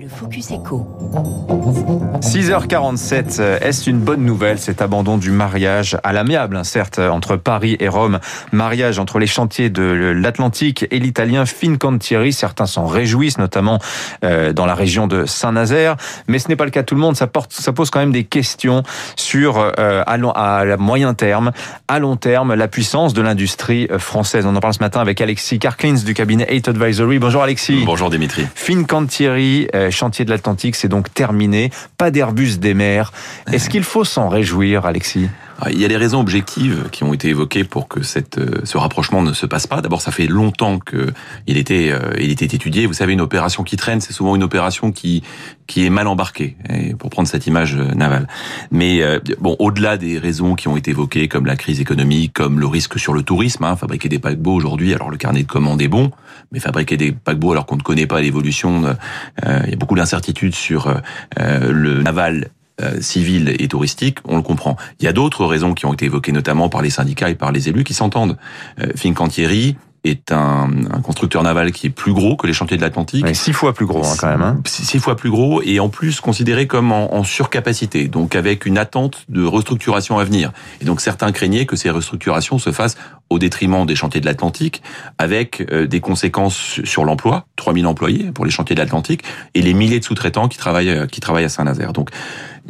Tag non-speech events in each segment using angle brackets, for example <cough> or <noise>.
Le Focus Echo. 6h47, est-ce une bonne nouvelle cet abandon du mariage à l'amiable, hein, certes, entre Paris et Rome? Mariage entre les chantiers de l'Atlantique et l'italien Fincantieri. Certains s'en réjouissent, notamment euh, dans la région de Saint-Nazaire. Mais ce n'est pas le cas de tout le monde. Ça, porte, ça pose quand même des questions sur, euh, à, à moyen terme, à long terme, la puissance de l'industrie euh, française. On en parle ce matin avec Alexis Karklins du cabinet 8 Advisory. Bonjour Alexis. Bonjour Dimitri. Fincantieri, chantier de l'Atlantique, c'est donc terminé. Pas d'Airbus des mers. Est-ce <laughs> qu'il faut s'en réjouir, Alexis? Il y a des raisons objectives qui ont été évoquées pour que cette, euh, ce rapprochement ne se passe pas. D'abord, ça fait longtemps que il était, euh, il était étudié. Vous savez, une opération qui traîne, c'est souvent une opération qui qui est mal embarquée, pour prendre cette image euh, navale. Mais bon, au-delà des raisons qui ont été évoquées, comme la crise économique, comme le risque sur le tourisme, hein, fabriquer des paquebots aujourd'hui, alors le carnet de commandes est bon, mais fabriquer des paquebots alors qu'on ne connaît pas l'évolution, il y a beaucoup d'incertitudes sur le naval euh, et touristique, on le comprend. Il y a d'autres raisons qui ont été évoquées notamment par les syndicats et par les élus qui s'entendent. Euh, Fincantieri est un, un, constructeur naval qui est plus gros que les chantiers de l'Atlantique. six fois plus gros hein, quand même. Hein. Six fois plus gros et en plus considéré comme en, en, surcapacité, donc avec une attente de restructuration à venir. Et donc certains craignaient que ces restructurations se fassent au détriment des chantiers de l'Atlantique, avec euh, des conséquences sur l'emploi, 3000 employés pour les chantiers de l'Atlantique, et les milliers de sous-traitants qui travaillent, qui travaillent à Saint-Nazaire. Donc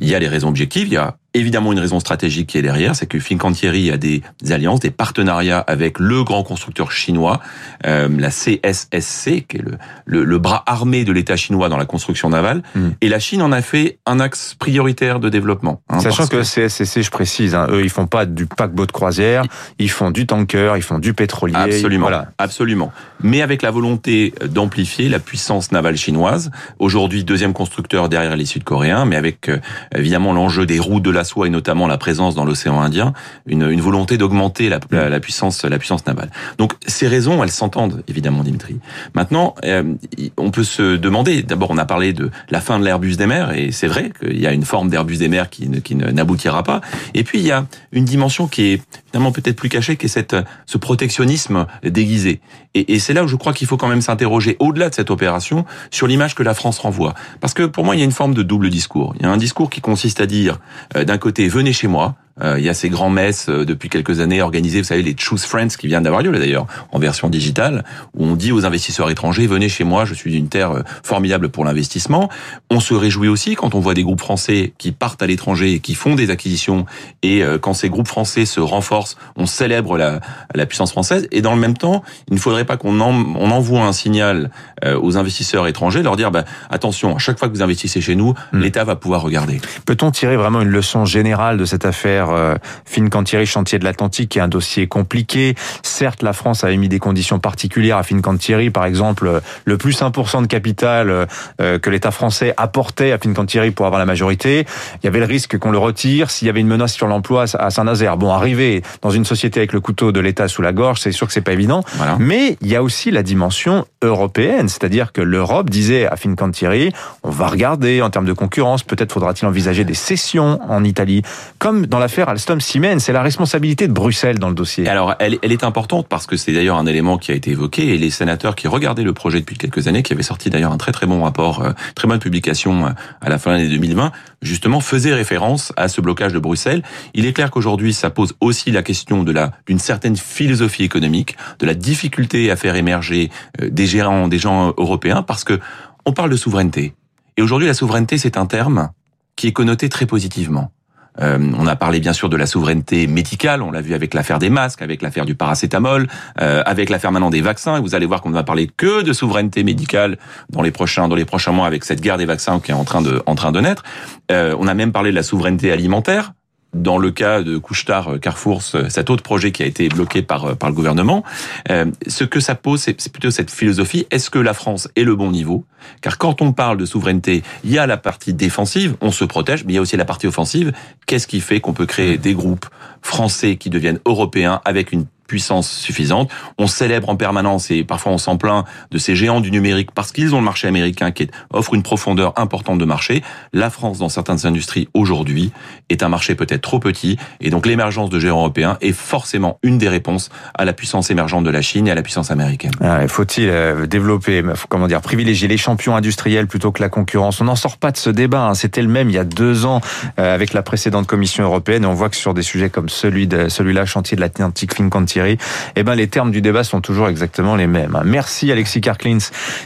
il y a les raisons objectives, il y a évidemment une raison stratégique qui est derrière, c'est que Fincantieri a des alliances, des partenariats avec le grand constructeur chinois, euh, la CSSC, qui est le, le, le bras armé de l'État chinois dans la construction navale, hmm. et la Chine en a fait un axe prioritaire de développement. Hein, Sachant que, que CSSC, je précise, hein, eux, ils font pas du paquebot de croisière, ils font du tanker, ils font du pétrolier. Absolument, voilà. absolument. Mais avec la volonté d'amplifier la puissance navale chinoise, aujourd'hui deuxième constructeur derrière les Sud-Coréens, mais avec euh, évidemment l'enjeu des roues de la soie et notamment la présence dans l'océan Indien, une, volonté d'augmenter la, puissance, la puissance navale. Donc ces raisons, elles s'entendent évidemment, Dimitri. Maintenant, euh, on peut se demander. D'abord, on a parlé de la fin de l'Airbus des mers, et c'est vrai qu'il y a une forme d'Airbus des mers qui, qui n'aboutira pas. Et puis il y a une dimension qui est finalement peut-être plus cachée, qui est cette, ce protectionnisme déguisé. Et, et c'est là où je crois qu'il faut quand même s'interroger au-delà de cette opération sur l'image que la France renvoie. Parce que pour moi, il y a une forme de double discours. Il y a un discours qui consiste à dire, euh, d'un côté, venez chez moi, il y a ces grands messes euh, depuis quelques années organisées, vous savez, les Choose Friends qui viennent d'avoir lieu là d'ailleurs, en version digitale, où on dit aux investisseurs étrangers, venez chez moi, je suis une terre euh, formidable pour l'investissement. On se réjouit aussi quand on voit des groupes français qui partent à l'étranger et qui font des acquisitions, et quand ces groupes français se renforcent, on célèbre la, la puissance française, et dans le même temps, il ne faudrait pas qu'on on envoie un signal aux investisseurs étrangers, leur dire, bah, attention, à chaque fois que vous investissez chez nous, hmm. l'État va pouvoir regarder. Peut-on tirer vraiment une leçon générale de cette affaire euh, Fincantieri, chantier de l'Atlantique, qui est un dossier compliqué. Certes, la France a émis des conditions particulières à Fincantieri, par exemple, le plus 1% de capital euh, que l'État français apportait à Fincantieri pour avoir la majorité. Il y avait le risque qu'on le retire s'il y avait une menace sur l'emploi à Saint-Nazaire. Bon, arriver dans une société avec le couteau de l'État sous la gorge, c'est sûr que c'est pas évident. Mais il y a aussi la dimension européenne, c'est-à-dire que l'Europe disait à Fincantieri, on va regarder en termes de concurrence, peut-être faudra-t-il envisager des cessions en Italie, comme dans l'affaire Alstom Siemens. C'est la responsabilité de Bruxelles dans le dossier. Alors, elle, elle est importante parce que c'est d'ailleurs un élément qui a été évoqué et les sénateurs qui regardaient le projet depuis quelques années, qui avait sorti d'ailleurs un très très bon rapport, euh, très bonne publication euh, à la fin de l'année 2020, justement faisait référence à ce blocage de Bruxelles. Il est clair qu'aujourd'hui, ça pose aussi la question de la d'une certaine philosophie économique, de la difficulté à faire émerger euh, des gérants, des gens européens, parce que on parle de souveraineté. Et aujourd'hui, la souveraineté, c'est un terme qui est connoté très positivement. Euh, on a parlé bien sûr de la souveraineté médicale, on l'a vu avec l'affaire des masques, avec l'affaire du paracétamol, euh, avec l'affaire maintenant des vaccins. Et vous allez voir qu'on ne va parler que de souveraineté médicale dans les prochains dans les prochains mois avec cette guerre des vaccins qui est en train de en train de naître. Euh, on a même parlé de la souveraineté alimentaire dans le cas de Couchetard euh, Carrefour, cet autre projet qui a été bloqué par euh, par le gouvernement, euh, ce que ça pose, c'est plutôt cette philosophie est-ce que la France est le bon niveau? Car quand on parle de souveraineté, il y a la partie défensive, on se protège, mais il y a aussi la partie offensive. Qu'est-ce qui fait qu'on peut créer des groupes français qui deviennent européens avec une puissance suffisante. On célèbre en permanence et parfois on s'en plaint de ces géants du numérique parce qu'ils ont le marché américain qui offre une profondeur importante de marché. La France, dans certaines industries aujourd'hui, est un marché peut-être trop petit et donc l'émergence de géants européens est forcément une des réponses à la puissance émergente de la Chine et à la puissance américaine. Ah, faut-il euh, développer, comment dire, privilégier les champions industriels plutôt que la concurrence? On n'en sort pas de ce débat. Hein. C'était le même il y a deux ans euh, avec la précédente Commission européenne et on voit que sur des sujets comme celui-là, chantier de l'Atlantique Fincantieri, eh ben les termes du débat sont toujours exactement les mêmes. Hein. Merci Alexis Karklins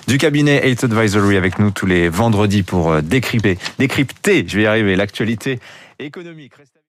du cabinet Eight Advisory avec nous tous les vendredis pour euh, décrypter, décrypter, je vais y arriver, l'actualité économique.